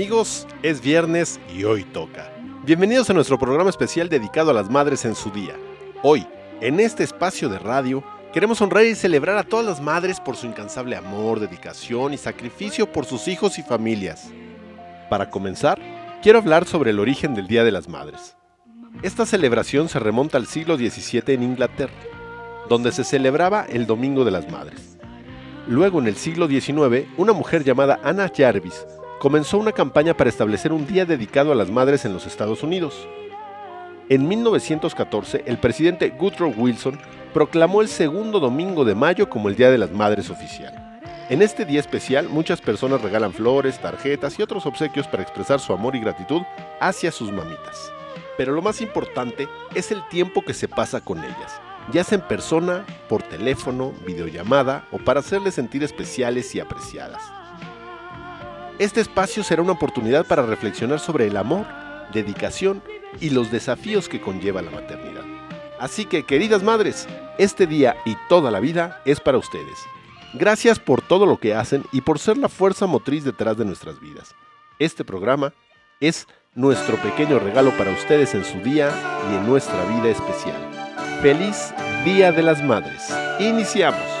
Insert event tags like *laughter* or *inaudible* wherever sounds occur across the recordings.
Amigos, es viernes y hoy toca. Bienvenidos a nuestro programa especial dedicado a las madres en su día. Hoy, en este espacio de radio, queremos honrar y celebrar a todas las madres por su incansable amor, dedicación y sacrificio por sus hijos y familias. Para comenzar, quiero hablar sobre el origen del Día de las Madres. Esta celebración se remonta al siglo XVII en Inglaterra, donde se celebraba el Domingo de las Madres. Luego, en el siglo XIX, una mujer llamada Anna Jarvis comenzó una campaña para establecer un día dedicado a las madres en los Estados Unidos. En 1914, el presidente Woodrow Wilson proclamó el segundo domingo de mayo como el Día de las Madres oficial. En este día especial, muchas personas regalan flores, tarjetas y otros obsequios para expresar su amor y gratitud hacia sus mamitas. Pero lo más importante es el tiempo que se pasa con ellas, ya sea en persona, por teléfono, videollamada o para hacerles sentir especiales y apreciadas. Este espacio será una oportunidad para reflexionar sobre el amor, dedicación y los desafíos que conlleva la maternidad. Así que, queridas madres, este día y toda la vida es para ustedes. Gracias por todo lo que hacen y por ser la fuerza motriz detrás de nuestras vidas. Este programa es nuestro pequeño regalo para ustedes en su día y en nuestra vida especial. Feliz Día de las Madres. Iniciamos.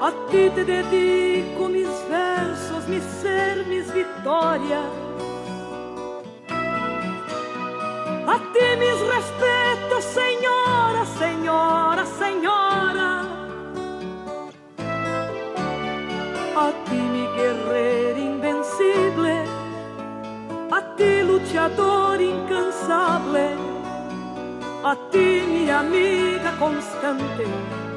a ti te dedico mis versos, mi ser, mis victorias. A ti mis respetos, señora, señora, señora. A ti mi guerrero invencible, a ti luchador incansable, a ti mi amiga constante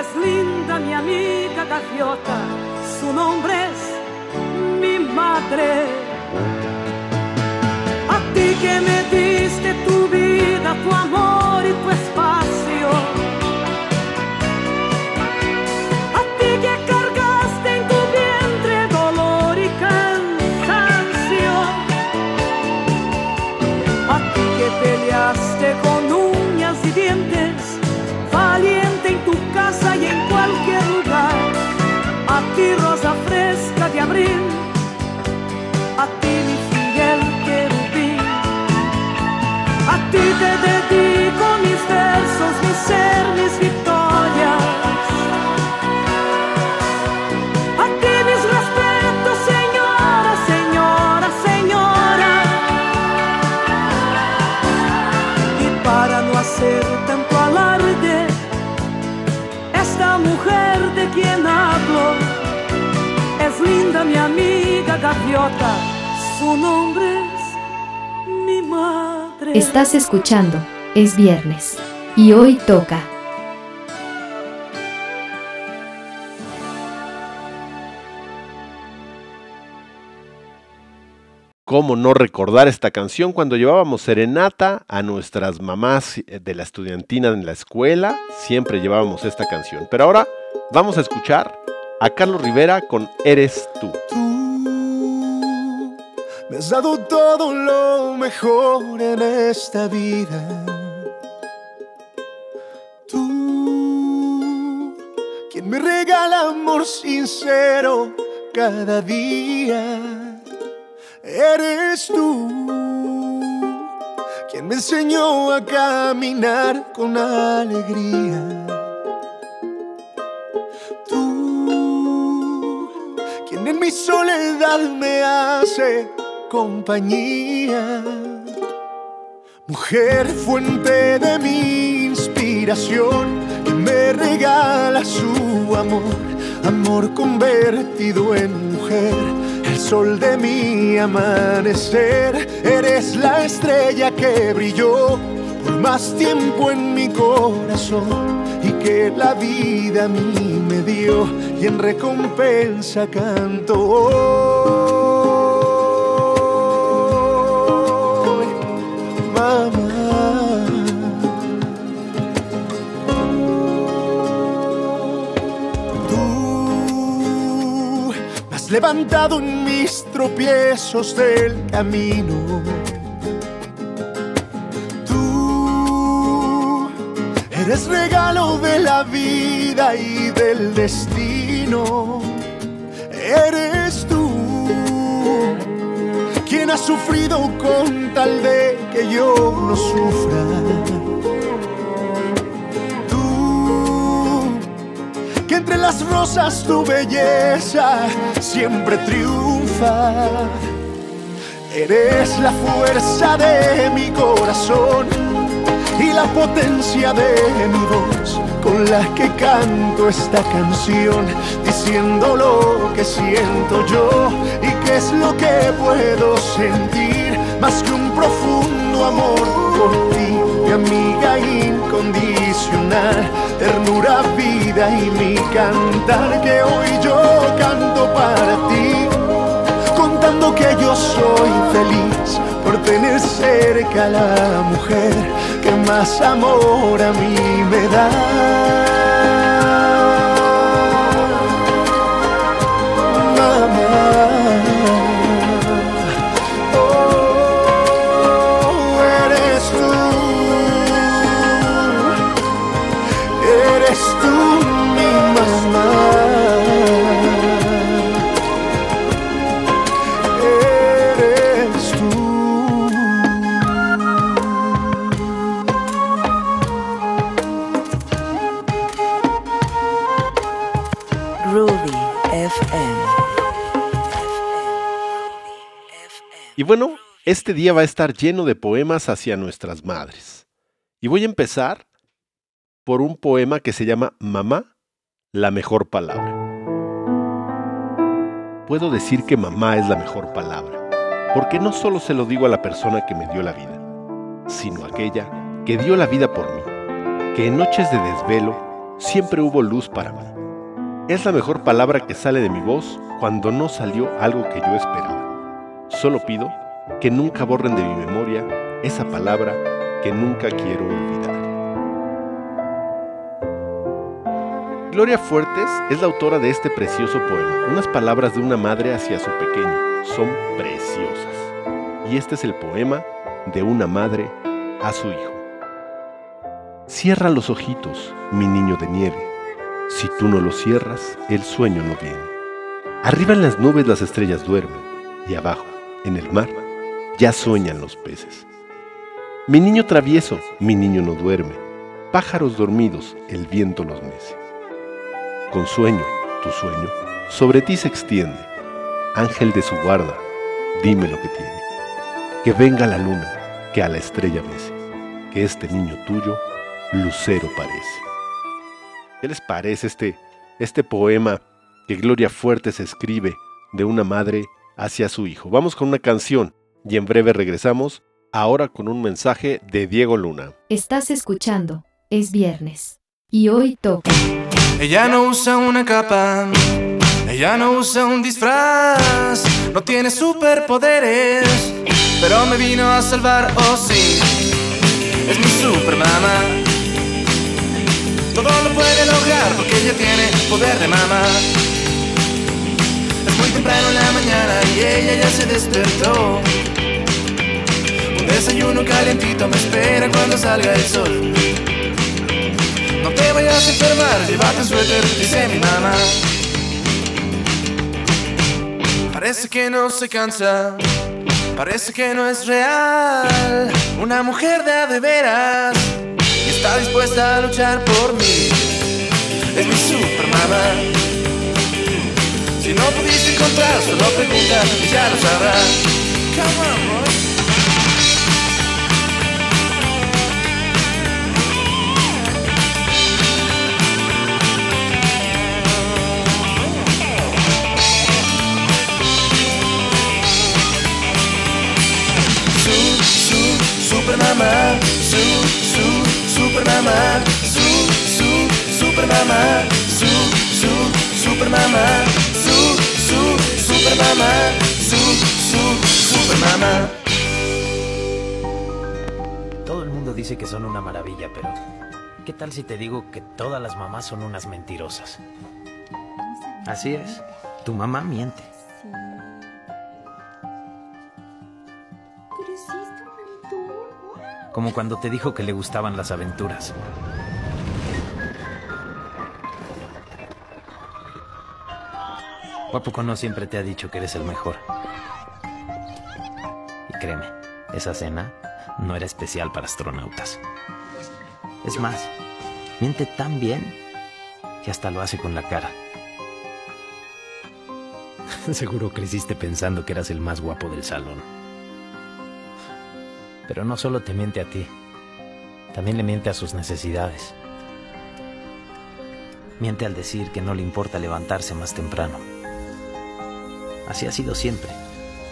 es linda mi amiga gaviota, su nombre es mi madre. A ti que me diste tu vida, tu amor y tu espacio. Mi mis victorias. A ti mis respetos, señora, señora, señora. Y para no hacer tanto alarde, esta mujer de quien hablo es linda mi amiga gaviota, su nombre es mi madre. Estás escuchando, es viernes. Y hoy toca. ¿Cómo no recordar esta canción cuando llevábamos serenata a nuestras mamás de la estudiantina en la escuela? Siempre llevábamos esta canción. Pero ahora vamos a escuchar a Carlos Rivera con Eres tú. Tú me has dado todo lo mejor en esta vida. Tú, quien me regala amor sincero cada día. Eres tú, quien me enseñó a caminar con alegría. Tú, quien en mi soledad me hace compañía. Mujer, fuente de mi que me regala su amor, amor convertido en mujer, el sol de mi amanecer. Eres la estrella que brilló por más tiempo en mi corazón y que la vida a mí me dio y en recompensa canto levantado en mis tropiezos del camino. Tú eres regalo de la vida y del destino. Eres tú quien ha sufrido con tal de que yo no sufra. Las rosas tu belleza siempre triunfa. Eres la fuerza de mi corazón y la potencia de mi voz con la que canto esta canción, diciendo lo que siento yo y qué es lo que puedo sentir, más que un profundo amor por ti, mi amiga incondicional, ternura, vida y mi cantar que hoy yo canto para ti, contando que yo soy feliz por tener cerca a la mujer que más amor a mí me da. Y bueno, este día va a estar lleno de poemas hacia nuestras madres. Y voy a empezar por un poema que se llama Mamá, la mejor palabra. Puedo decir que mamá es la mejor palabra, porque no solo se lo digo a la persona que me dio la vida, sino a aquella que dio la vida por mí, que en noches de desvelo siempre hubo luz para mí. Es la mejor palabra que sale de mi voz cuando no salió algo que yo esperaba. Solo pido que nunca borren de mi memoria esa palabra que nunca quiero olvidar. Gloria Fuertes es la autora de este precioso poema. Unas palabras de una madre hacia su pequeño son preciosas. Y este es el poema de una madre a su hijo. Cierra los ojitos, mi niño de nieve. Si tú no los cierras, el sueño no viene. Arriba en las nubes las estrellas duermen y abajo, en el mar, ya sueñan los peces. Mi niño travieso, mi niño no duerme. Pájaros dormidos, el viento los mece. Con sueño, tu sueño, sobre ti se extiende. Ángel de su guarda, dime lo que tiene. Que venga la luna, que a la estrella mece. Que este niño tuyo, lucero parece. ¿Qué les parece este, este poema que Gloria Fuertes escribe de una madre hacia su hijo? Vamos con una canción y en breve regresamos, ahora con un mensaje de Diego Luna. Estás escuchando, es viernes. Y hoy toca. Ella no usa una capa, ella no usa un disfraz, no tiene superpoderes, pero me vino a salvar, oh sí, es mi supermama. Todo lo puede lograr porque ella tiene poder de mama. Temprano en la mañana y ella ya se despertó. Un desayuno calientito me espera cuando salga el sol. No te vayas a enfermar, llévate un suéter, dice mi mamá. Parece que no se cansa, parece que no es real. Una mujer de de veras y está dispuesta a luchar por mí. Es mi super mamá. Si no pudiste encontrar, solo pregunta y ya lo sabrás. Come on, boy. Su, su, su, su, super mamá, su, su, super mamá, su, su, super mamá, su, su, super mamá, su, su, super mamá. Todo el mundo dice que son una maravilla, pero ¿qué tal si te digo que todas las mamás son unas mentirosas? Así es, tu mamá miente. Como cuando te dijo que le gustaban las aventuras. ¿O a poco no siempre te ha dicho que eres el mejor? Y créeme, esa cena no era especial para astronautas. Es más, miente tan bien que hasta lo hace con la cara. *laughs* Seguro creciste pensando que eras el más guapo del salón. Pero no solo te miente a ti, también le miente a sus necesidades. Miente al decir que no le importa levantarse más temprano. Así ha sido siempre,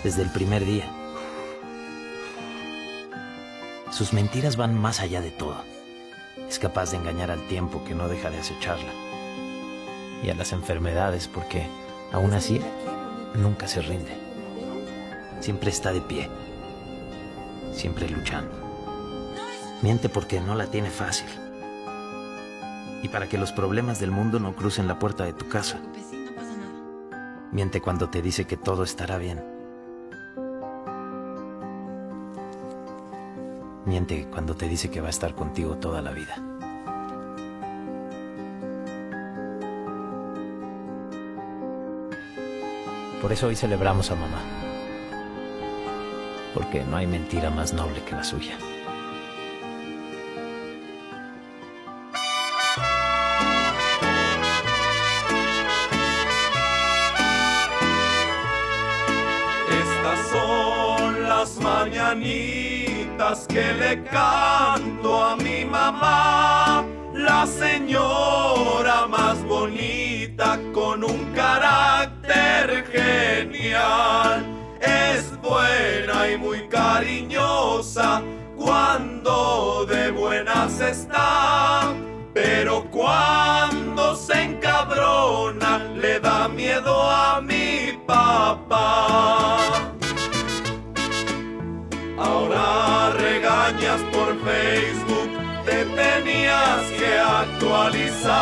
desde el primer día. Sus mentiras van más allá de todo. Es capaz de engañar al tiempo que no deja de acecharla. Y a las enfermedades porque, aún así, nunca se rinde. Siempre está de pie. Siempre luchando. Miente porque no la tiene fácil. Y para que los problemas del mundo no crucen la puerta de tu casa. Miente cuando te dice que todo estará bien. Miente cuando te dice que va a estar contigo toda la vida. Por eso hoy celebramos a mamá. Porque no hay mentira más noble que la suya. Que le canto a mi mamá, la señora más bonita con un carácter genial. Es buena y muy cariñosa cuando de buenas está, pero cuando se encabrona le da miedo a mi papá. Que actualizar.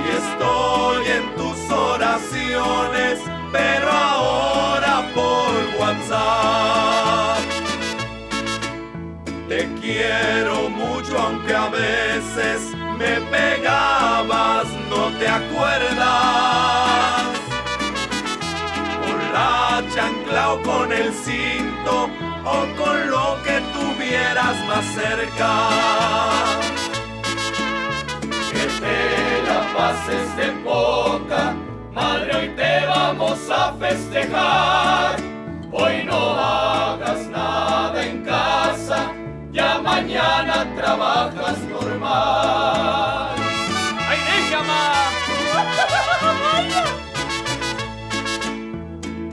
Y estoy en tus oraciones, pero ahora por WhatsApp. Te quiero mucho aunque a veces me pegabas, no te acuerdas. Con la chancla o con el cinto con lo que tuvieras más cerca. Que te la pases de poca, madre, hoy te vamos a festejar. Hoy no hagas nada en casa, ya mañana trabajas normal. ¡Ay,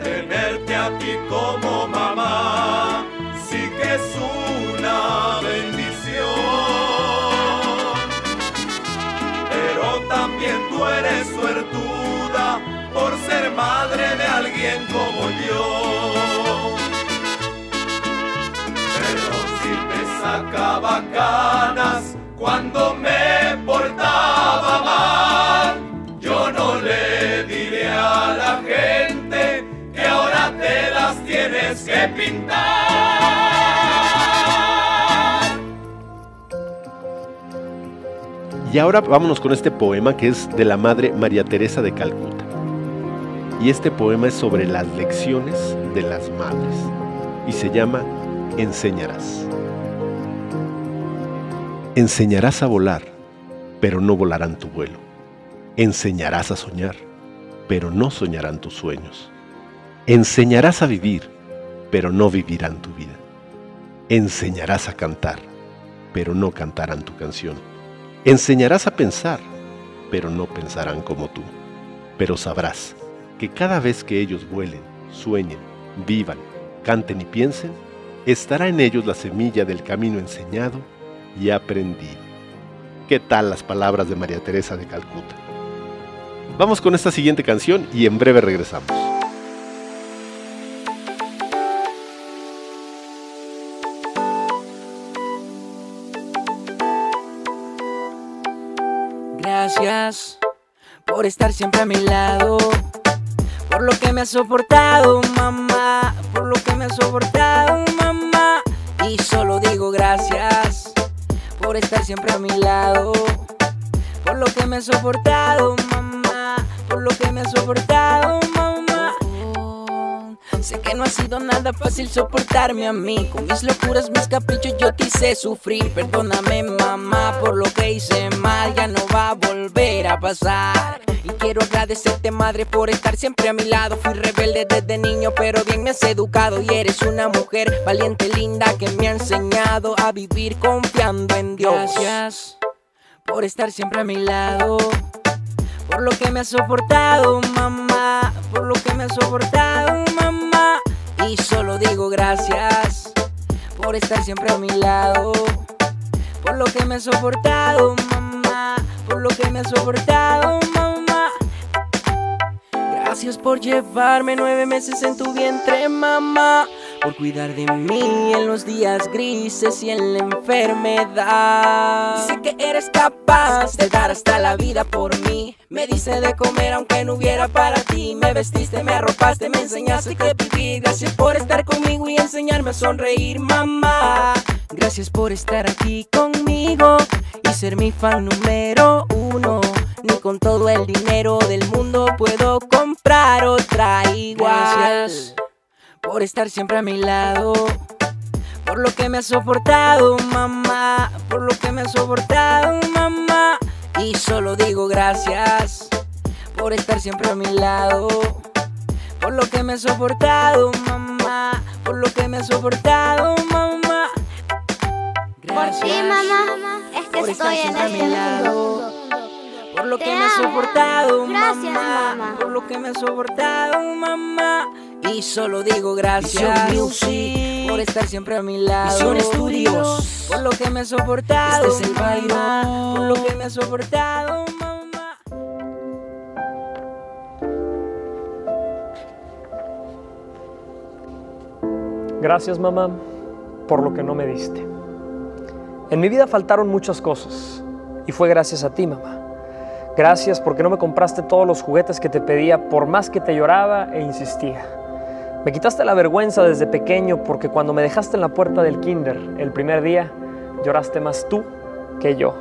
Tenerte a ti como mamá, alguien como yo. Pero si te sacaba canas cuando me portaba mal, yo no le diré a la gente que ahora te las tienes que pintar. Y ahora vámonos con este poema que es de la Madre María Teresa de Calcuta. Y este poema es sobre las lecciones de las madres. Y se llama Enseñarás. Enseñarás a volar, pero no volarán tu vuelo. Enseñarás a soñar, pero no soñarán tus sueños. Enseñarás a vivir, pero no vivirán tu vida. Enseñarás a cantar, pero no cantarán tu canción. Enseñarás a pensar, pero no pensarán como tú. Pero sabrás que cada vez que ellos vuelen, sueñen, vivan, canten y piensen, estará en ellos la semilla del camino enseñado y aprendido. ¿Qué tal las palabras de María Teresa de Calcuta? Vamos con esta siguiente canción y en breve regresamos. Gracias por estar siempre a mi lado, por lo que me has soportado, mamá, por lo que me has soportado, mamá. Y solo digo gracias por estar siempre a mi lado, por lo que me has soportado, mamá, por lo que me has soportado. Sé que no ha sido nada fácil soportarme a mí. Con mis locuras, mis caprichos, yo te hice sufrir. Perdóname, mamá, por lo que hice mal. Ya no va a volver a pasar. Y quiero agradecerte, madre, por estar siempre a mi lado. Fui rebelde desde niño, pero bien me has educado. Y eres una mujer valiente, linda, que me ha enseñado a vivir confiando en Dios. Gracias por estar siempre a mi lado. Por lo que me has soportado, mamá. Por lo que me has soportado. Y solo digo gracias por estar siempre a mi lado. Por lo que me has soportado, mamá. Por lo que me has soportado, mamá. Gracias por llevarme nueve meses en tu vientre, mamá. Por cuidar de mí en los días grises y en la enfermedad. Dice que eres capaz de dar hasta la vida por mí. Me dice de comer aunque no hubiera para ti. Me vestiste, me arropaste, me enseñaste que vivir. Gracias por estar conmigo y enseñarme a sonreír, mamá. Gracias por estar aquí conmigo y ser mi fan número uno. Ni con todo el dinero del mundo puedo comprar otra igual. Gracias por estar siempre a mi lado. Por lo que me has soportado, mamá. Por lo que me has soportado, mamá. Y solo digo gracias por estar siempre a mi lado. Por lo que me has soportado, mamá. Por lo que me has soportado, mamá. Por ti, mamá, es que por estar estoy en siempre a mi este lado. mundo. Por lo Te que me has soportado, Gracias, mamá. mamá. Por lo que me has soportado, mamá. Y solo digo gracias Music. por estar siempre a mi lado. Visión Estudios. Por lo que me has soportado, Este es el mamá. Por lo que me has soportado, mamá. Gracias mamá por lo que no me diste. En mi vida faltaron muchas cosas y fue gracias a ti mamá. Gracias porque no me compraste todos los juguetes que te pedía por más que te lloraba e insistía. Me quitaste la vergüenza desde pequeño porque cuando me dejaste en la puerta del kinder el primer día lloraste más tú que yo.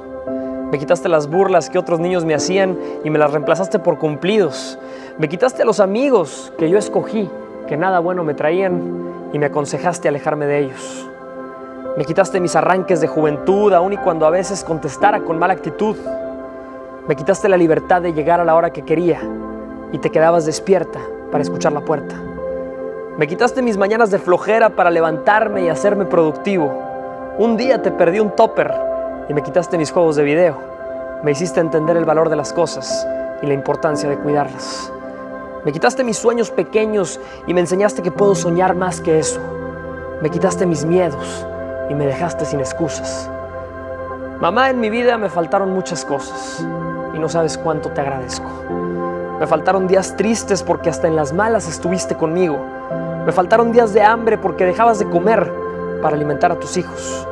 Me quitaste las burlas que otros niños me hacían y me las reemplazaste por cumplidos. Me quitaste a los amigos que yo escogí, que nada bueno me traían y me aconsejaste alejarme de ellos. Me quitaste mis arranques de juventud, aun y cuando a veces contestara con mala actitud. Me quitaste la libertad de llegar a la hora que quería y te quedabas despierta para escuchar la puerta. Me quitaste mis mañanas de flojera para levantarme y hacerme productivo. Un día te perdí un topper y me quitaste mis juegos de video. Me hiciste entender el valor de las cosas y la importancia de cuidarlas. Me quitaste mis sueños pequeños y me enseñaste que puedo soñar más que eso. Me quitaste mis miedos y me dejaste sin excusas. Mamá, en mi vida me faltaron muchas cosas y no sabes cuánto te agradezco. Me faltaron días tristes porque hasta en las malas estuviste conmigo. Me faltaron días de hambre porque dejabas de comer para alimentar a tus hijos.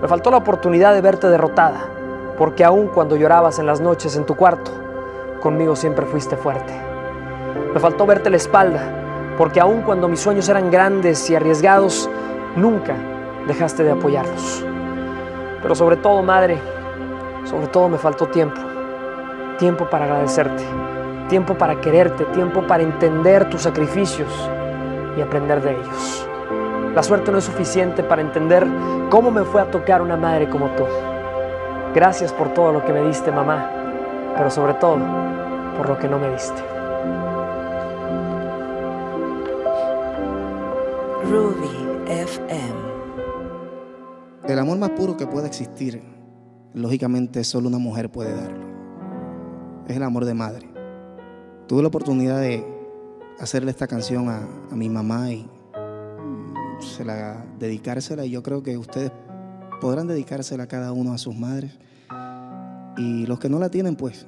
Me faltó la oportunidad de verte derrotada porque aun cuando llorabas en las noches en tu cuarto, conmigo siempre fuiste fuerte. Me faltó verte la espalda, porque aun cuando mis sueños eran grandes y arriesgados, nunca dejaste de apoyarlos. Pero sobre todo, madre, sobre todo me faltó tiempo. Tiempo para agradecerte, tiempo para quererte, tiempo para entender tus sacrificios y aprender de ellos. La suerte no es suficiente para entender cómo me fue a tocar una madre como tú. Gracias por todo lo que me diste, mamá. pero sobre todo por lo que no me diste. Ruby FM. El amor más puro que puede existir, lógicamente solo una mujer puede darlo. Es el amor de madre. Tuve la oportunidad de hacerle esta canción a, a mi mamá y mm, se la, dedicársela y yo creo que ustedes podrán dedicársela cada uno a sus madres. Y los que no la tienen, pues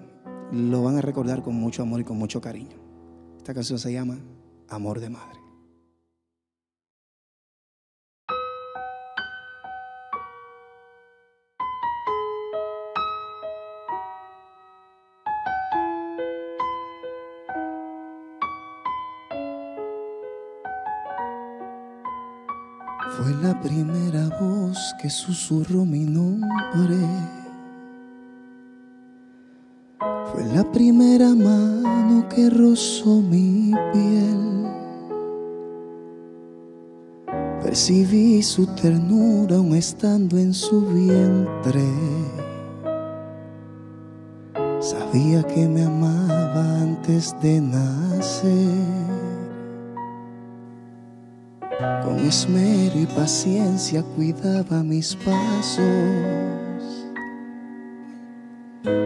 lo van a recordar con mucho amor y con mucho cariño. Esta canción se llama Amor de Madre. Fue la primera voz que susurró mi nombre. Fue la primera mano que rozó mi piel. Percibí su ternura aún estando en su vientre. Sabía que me amaba antes de nacer. Con esmero y paciencia cuidaba mis pasos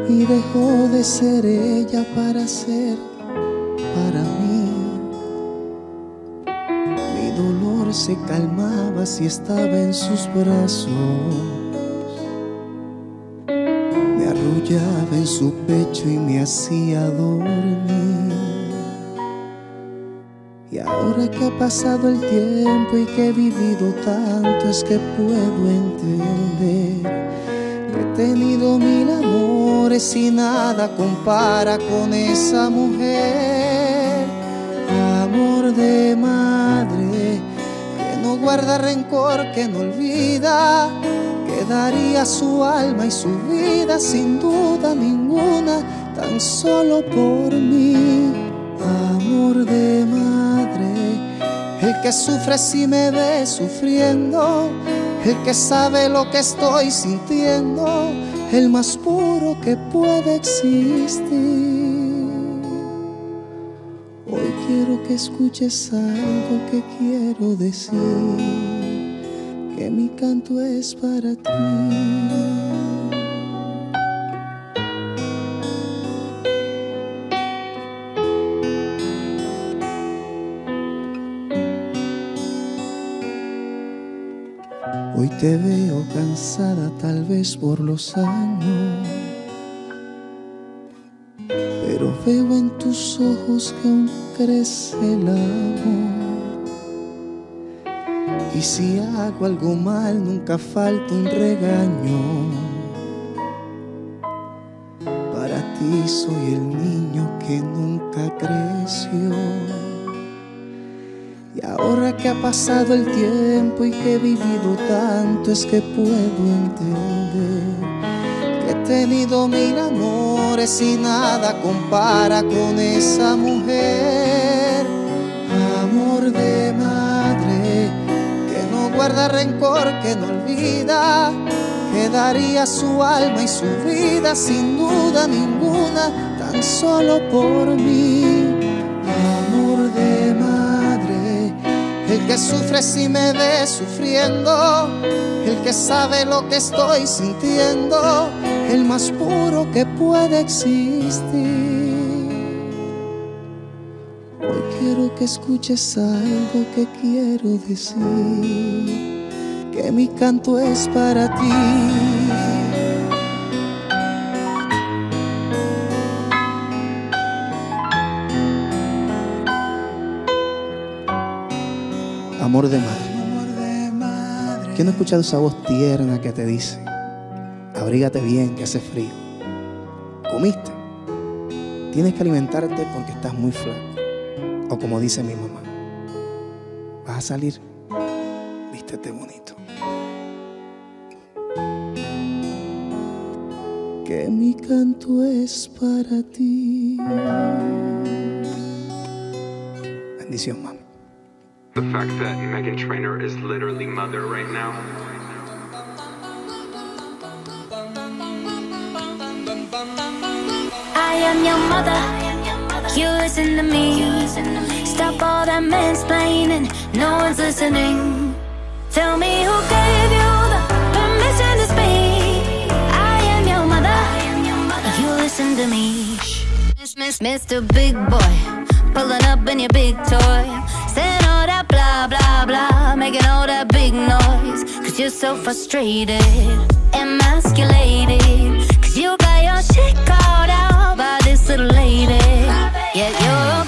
y dejó de ser ella para ser para mí. Mi dolor se calmaba si estaba en sus brazos. Me arrullaba en su pecho y me hacía dormir. Y ahora que ha pasado el tiempo y que he vivido tanto es que puedo entender he tenido mil amores y nada compara con esa mujer. Amor de madre que no guarda rencor, que no olvida, que daría su alma y su vida sin duda ninguna, tan solo por mí. Amor de madre, el que sufre si me ve sufriendo, el que sabe lo que estoy sintiendo, el más puro que puede existir. Hoy quiero que escuches algo que quiero decir, que mi canto es para ti. Te veo cansada tal vez por los años, pero veo en tus ojos que aún crece el amor. Y si hago algo mal, nunca falta un regaño. Para ti soy el niño que nunca creció. Ahora que ha pasado el tiempo y que he vivido tanto es que puedo entender que he tenido mil amores y nada compara con esa mujer. Amor de madre que no guarda rencor, que no olvida, que daría su alma y su vida sin duda ninguna, tan solo por mí. El que sufre si me ve sufriendo, el que sabe lo que estoy sintiendo, el más puro que puede existir. Hoy quiero que escuches algo que quiero decir, que mi canto es para ti. Amor de madre. ¿Quién no ha escuchado esa voz tierna que te dice, abrígate bien, que hace frío? ¿Comiste? Tienes que alimentarte porque estás muy flaco. O como dice mi mamá, vas a salir, vístete bonito. Que mi canto es para ti. Bendición, mamá. The fact that Megan Trainor is literally mother right now. I am your mother. You listen to me. Stop all that mansplaining. No one's listening. Tell me who gave you the permission to speak. I am your mother. You listen to me. Miss, miss, Mr. Big Boy, pulling up in your big toy, blah blah blah, making all that big noise. Cause you're so frustrated, emasculated. Cause you got your shit called out by this little lady. Yet your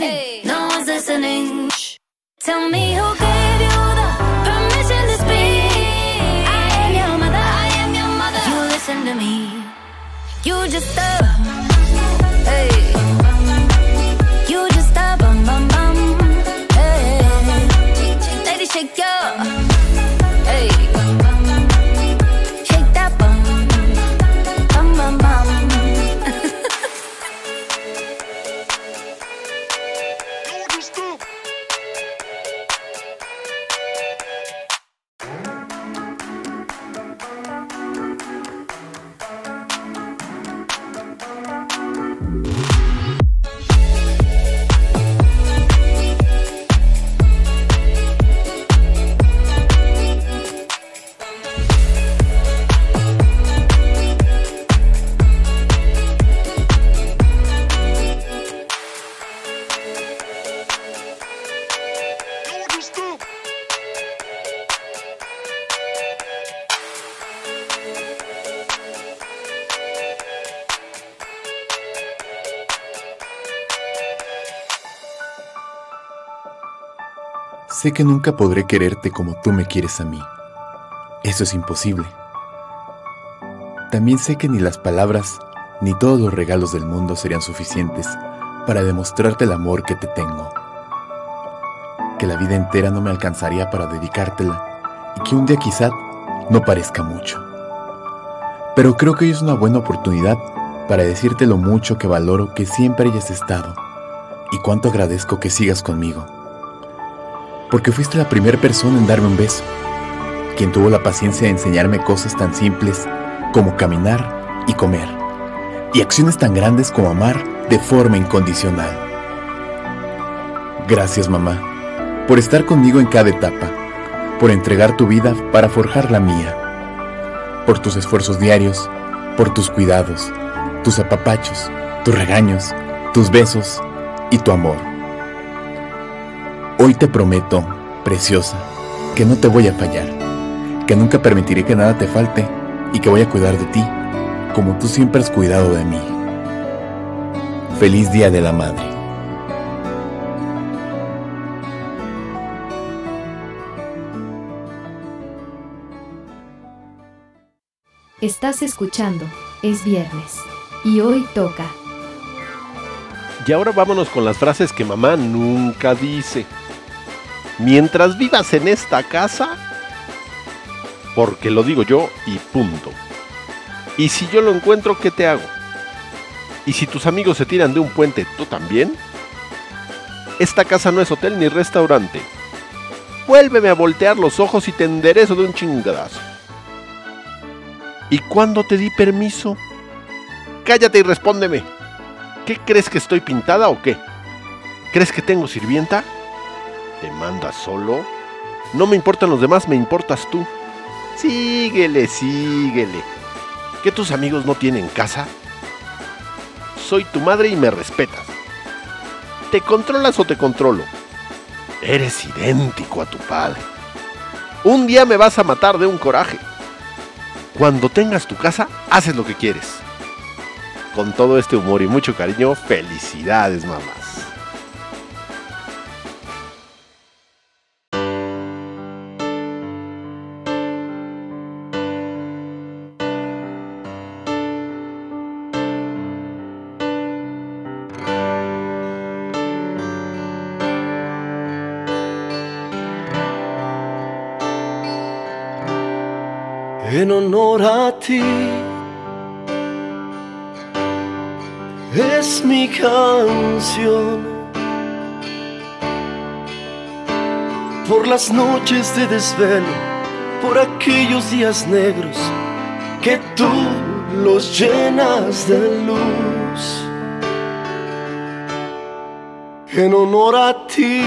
No one's listening. Shh. Tell me who gave you the permission to speak. I am your mother. I am your mother. You listen to me. You just a. Sé que nunca podré quererte como tú me quieres a mí. Eso es imposible. También sé que ni las palabras ni todos los regalos del mundo serían suficientes para demostrarte el amor que te tengo. Que la vida entera no me alcanzaría para dedicártela y que un día quizá no parezca mucho. Pero creo que hoy es una buena oportunidad para decirte lo mucho que valoro que siempre hayas estado y cuánto agradezco que sigas conmigo porque fuiste la primera persona en darme un beso, quien tuvo la paciencia de enseñarme cosas tan simples como caminar y comer, y acciones tan grandes como amar de forma incondicional. Gracias mamá, por estar conmigo en cada etapa, por entregar tu vida para forjar la mía, por tus esfuerzos diarios, por tus cuidados, tus apapachos, tus regaños, tus besos y tu amor. Hoy te prometo, preciosa, que no te voy a fallar, que nunca permitiré que nada te falte y que voy a cuidar de ti como tú siempre has cuidado de mí. Feliz Día de la Madre. Estás escuchando, es viernes. Y hoy toca. Y ahora vámonos con las frases que mamá nunca dice. Mientras vivas en esta casa, porque lo digo yo y punto. Y si yo lo encuentro, ¿qué te hago? Y si tus amigos se tiran de un puente, ¿tú también? Esta casa no es hotel ni restaurante. Vuélveme a voltear los ojos y te enderezo de un chingadazo. ¿Y cuándo te di permiso? Cállate y respóndeme. ¿Qué crees que estoy pintada o qué? ¿Crees que tengo sirvienta? ¿Te manda solo? No me importan los demás, me importas tú. Síguele, síguele. ¿Que tus amigos no tienen casa? Soy tu madre y me respetas. ¿Te controlas o te controlo? Eres idéntico a tu padre. Un día me vas a matar de un coraje. Cuando tengas tu casa, haces lo que quieres. Con todo este humor y mucho cariño, felicidades mamás. Canción por las noches de desvelo, por aquellos días negros que tú los llenas de luz. En honor a ti.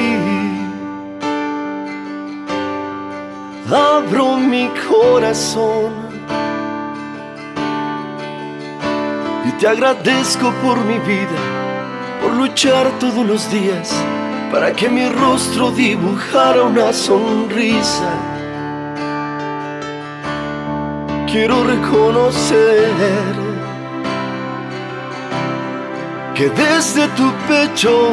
abro mi corazón te agradezco por mi vida, por luchar todos los días para que mi rostro dibujara una sonrisa. Quiero reconocer que desde tu pecho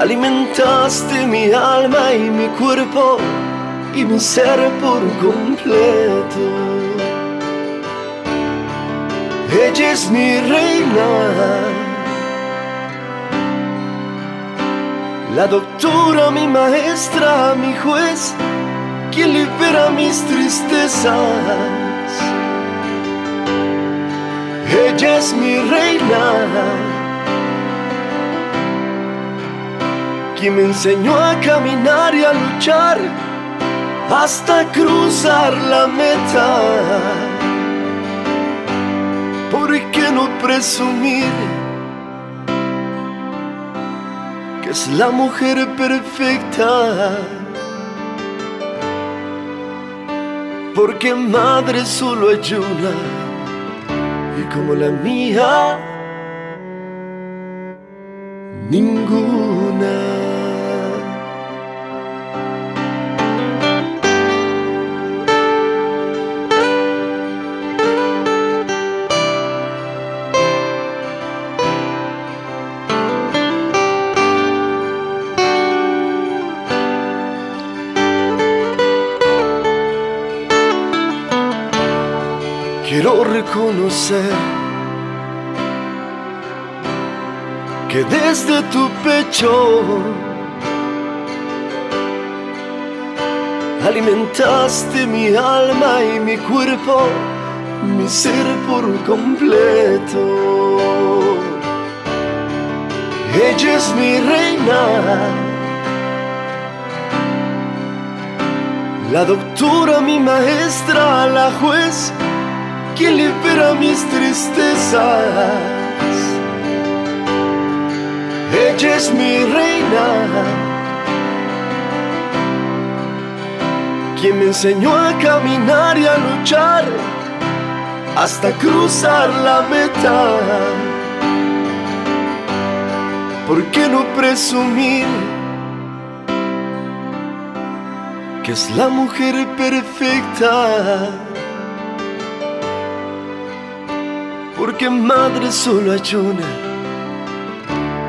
Alimentaste mi alma y mi cuerpo y mi ser por completo. Ella es mi reina, la doctora, mi maestra, mi juez, quien libera mis tristezas. Ella es mi reina quien me enseñó a caminar y a luchar hasta cruzar la meta. ¿Por qué no presumir que es la mujer perfecta? Porque madre solo hay una y como la mía, ninguna. Reconocer que desde tu pecho alimentaste mi alma y mi cuerpo, mi ser por completo. Ella es mi reina, la doctora, mi maestra, la juez quien libera mis tristezas. Ella es mi reina, quien me enseñó a caminar y a luchar hasta cruzar la meta. ¿Por qué no presumir que es la mujer perfecta? Porque madre solo hay una.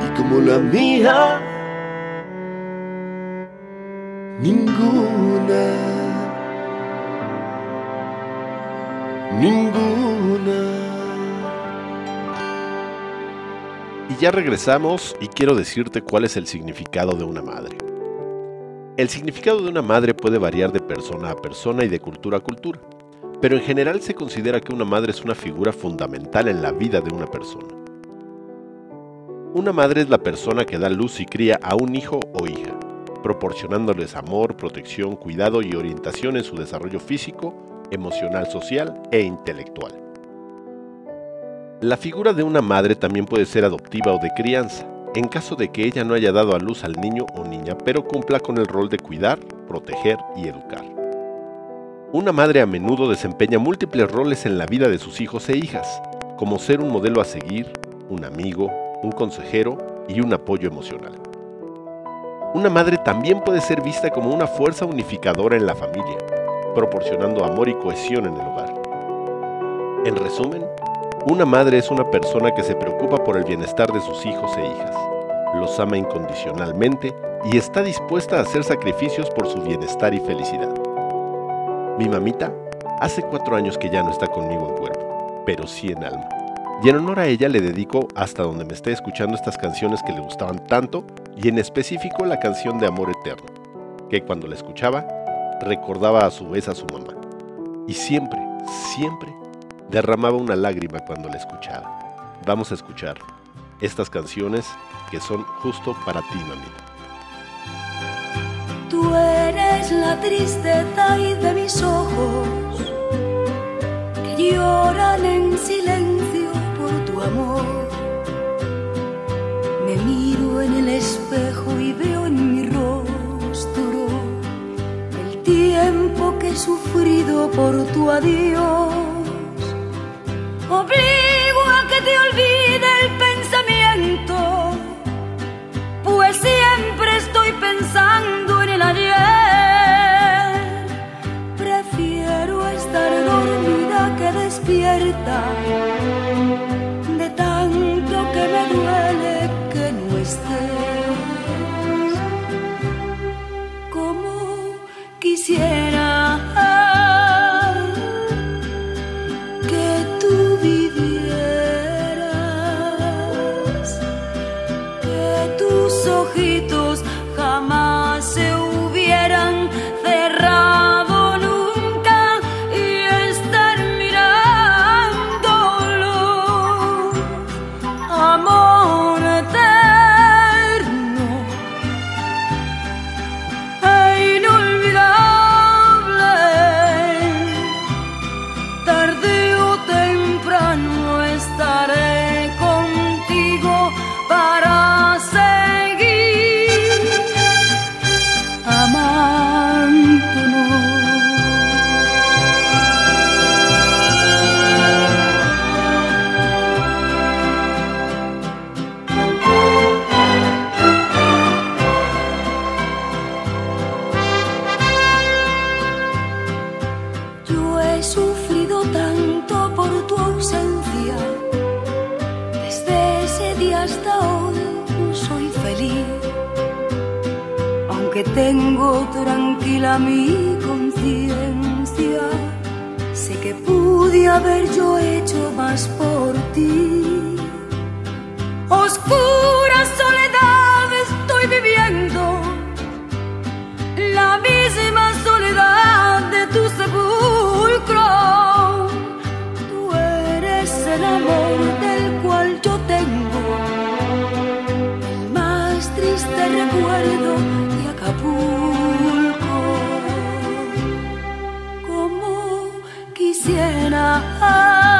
Y como la mía ninguna. Ninguna. Y ya regresamos y quiero decirte cuál es el significado de una madre. El significado de una madre puede variar de persona a persona y de cultura a cultura pero en general se considera que una madre es una figura fundamental en la vida de una persona. Una madre es la persona que da luz y cría a un hijo o hija, proporcionándoles amor, protección, cuidado y orientación en su desarrollo físico, emocional, social e intelectual. La figura de una madre también puede ser adoptiva o de crianza. en caso de que ella no haya dado a luz al niño o niña, pero cumpla con el rol de cuidar, proteger y educar. Una madre a menudo desempeña múltiples roles en la vida de sus hijos e hijas, como ser un modelo a seguir, un amigo, un consejero y un apoyo emocional. Una madre también puede ser vista como una fuerza unificadora en la familia, proporcionando amor y cohesión en el hogar. En resumen, una madre es una persona que se preocupa por el bienestar de sus hijos e hijas, los ama incondicionalmente y está dispuesta a hacer sacrificios por su bienestar y felicidad. Mi mamita hace cuatro años que ya no está conmigo en cuerpo, pero sí en alma. Y en honor a ella le dedico hasta donde me esté escuchando estas canciones que le gustaban tanto y en específico la canción de Amor Eterno, que cuando la escuchaba recordaba a su vez a su mamá. Y siempre, siempre derramaba una lágrima cuando la escuchaba. Vamos a escuchar estas canciones que son justo para ti, mamita. Eres la tristeza y de mis ojos que lloran en silencio por tu amor. Me miro en el espejo y veo en mi rostro el tiempo que he sufrido por tu adiós. Obligo a que te olvide el pensamiento, pues siempre estoy pensando de tanto que me duele que no estés. Como quisiera quisiera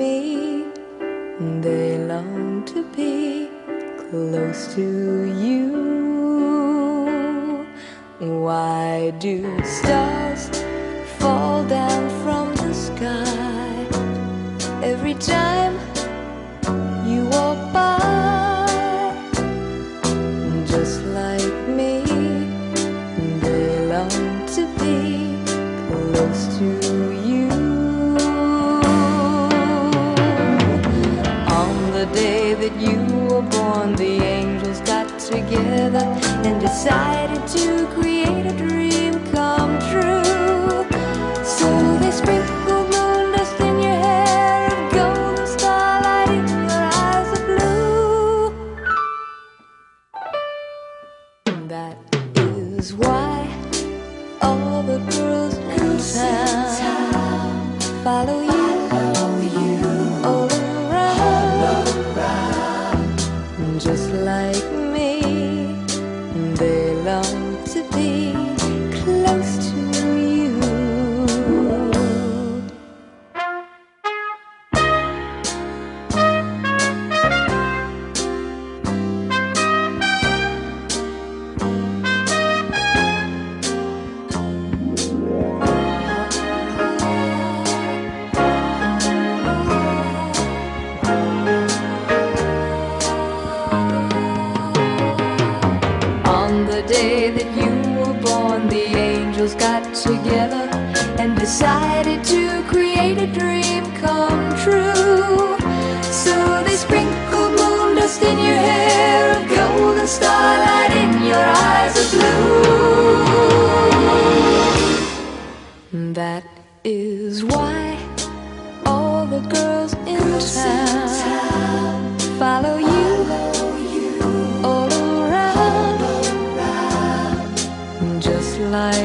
me, they long to be close to you. Why do stars fall down from the sky every time together and decided to create a dream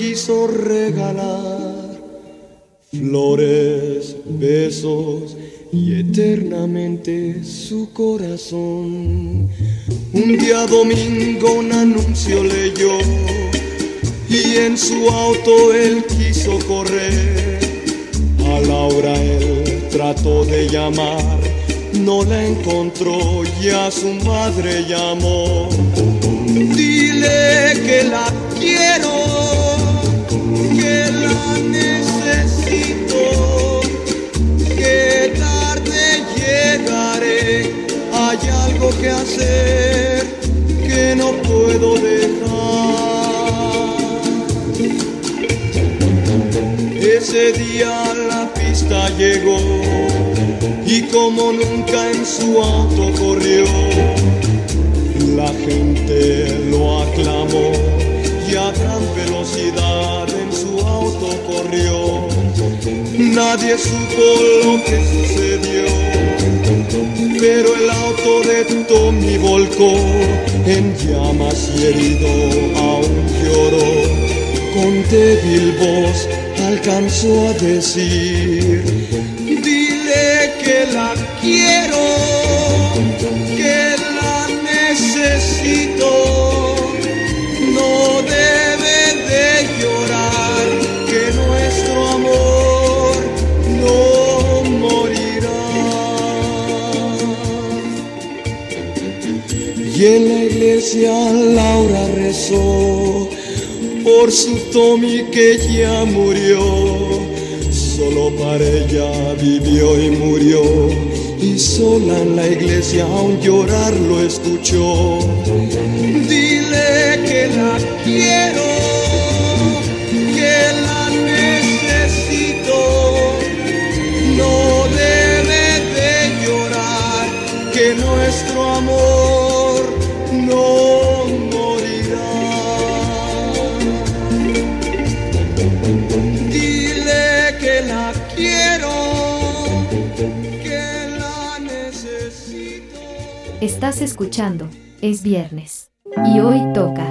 Quiso regalar flores, besos y eternamente su corazón. Un día domingo un anuncio leyó y en su auto él quiso correr. A Laura él trató de llamar, no la encontró y a su madre llamó. Dile que la quiero, algo que hacer que no puedo dejar. Ese día la pista llegó y como nunca en su auto corrió, la gente lo aclamó y a gran velocidad en su auto corrió. Nadie supo lo que sucedió, pero el auto de Tommy volcó en llamas y herido aún lloró. Con débil voz alcanzó a decir, iglesia Laura rezó por su Tommy que ya murió. Solo para ella vivió y murió. Y sola en la iglesia aún llorar lo escuchó. Dile que la quiero, que la necesito. No debe de llorar, que nuestro amor no Estás escuchando, es viernes. Y hoy toca.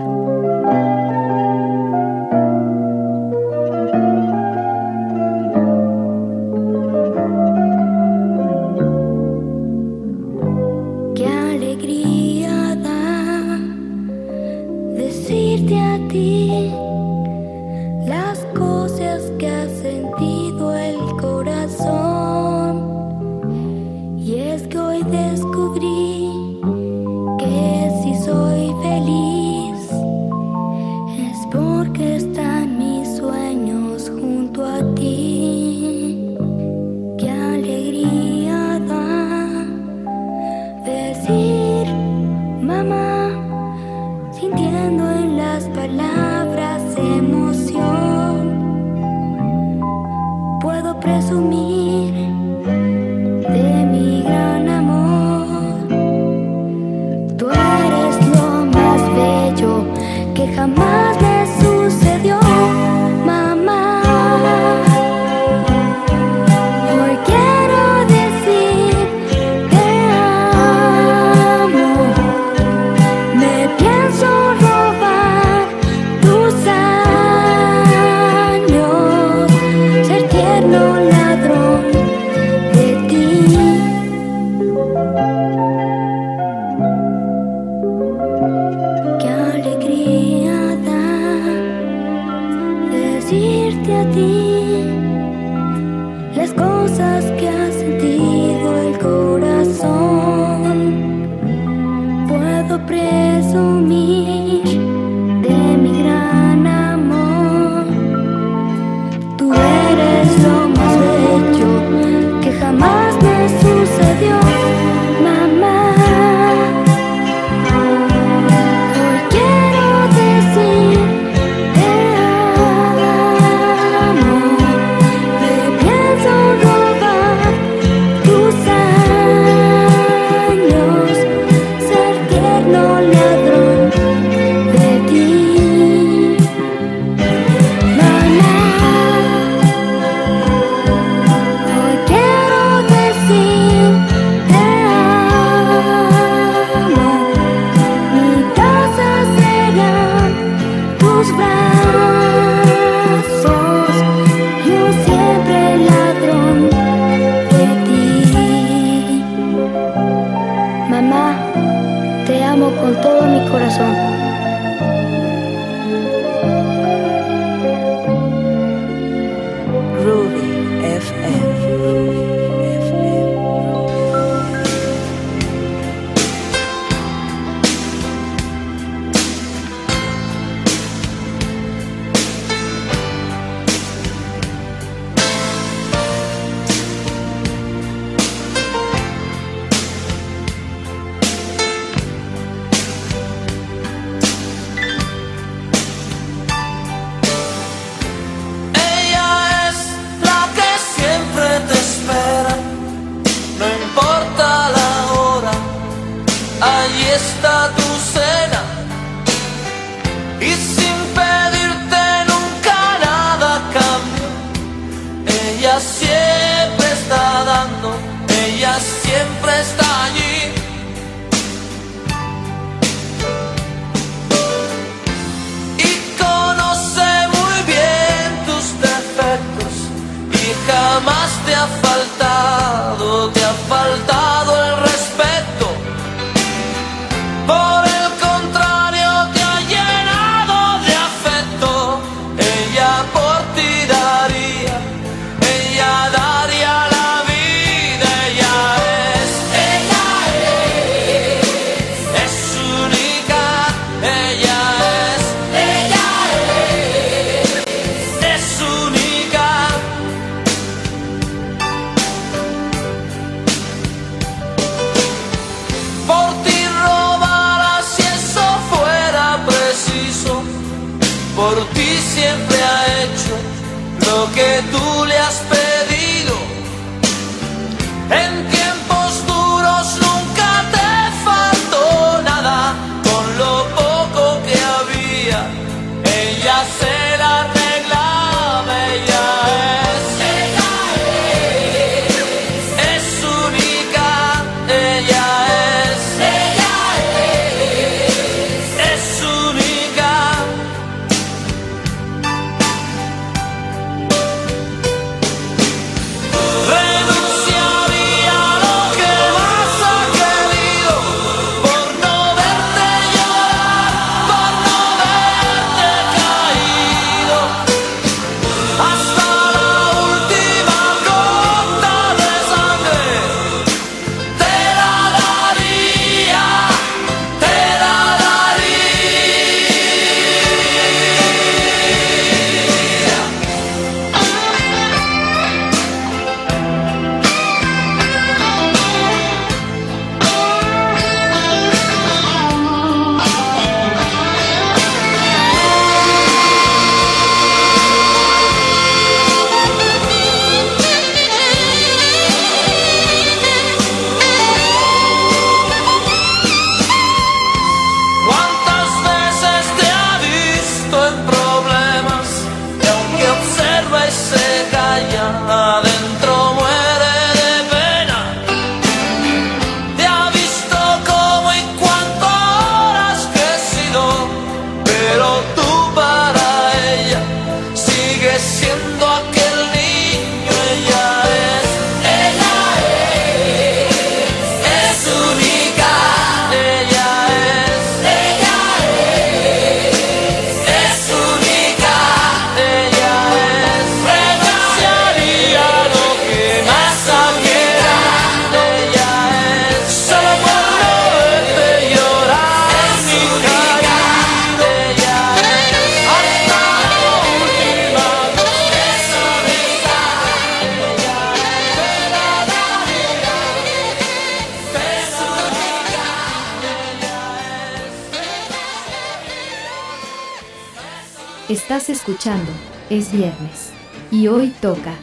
Estás escuchando, es viernes. Y hoy toca.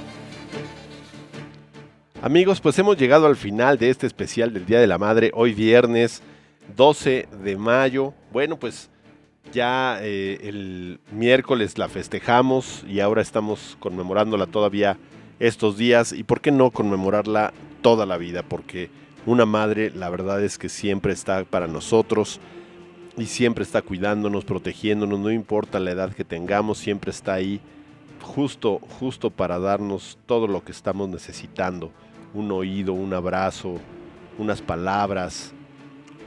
Amigos, pues hemos llegado al final de este especial del Día de la Madre, hoy viernes 12 de mayo. Bueno, pues ya eh, el miércoles la festejamos y ahora estamos conmemorándola todavía estos días. ¿Y por qué no conmemorarla toda la vida? Porque una madre, la verdad es que siempre está para nosotros y siempre está cuidándonos, protegiéndonos, no importa la edad que tengamos, siempre está ahí justo, justo para darnos todo lo que estamos necesitando. Un oído, un abrazo, unas palabras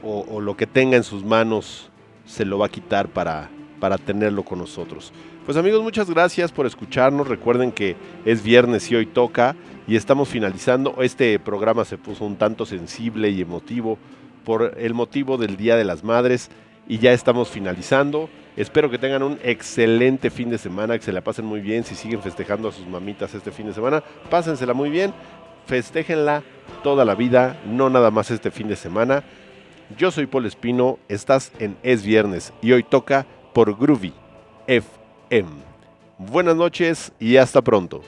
o, lo que tenga en sus manos se lo va a quitar para, para tenerlo con nosotros. Pues amigos, muchas gracias por escucharnos. Recuerden que es viernes y hoy toca y estamos finalizando. Este programa se puso un tanto sensible y emotivo por el motivo del Día de las Madres y ya estamos finalizando. Espero que tengan un excelente fin de semana, que se la pasen muy bien. Si siguen festejando a sus mamitas este fin de semana, pásensela muy bien. Festéjenla toda la vida, no nada más este fin de semana. Yo soy Paul Espino, estás en Es Viernes y hoy toca por Groovy FM. Buenas noches y hasta pronto.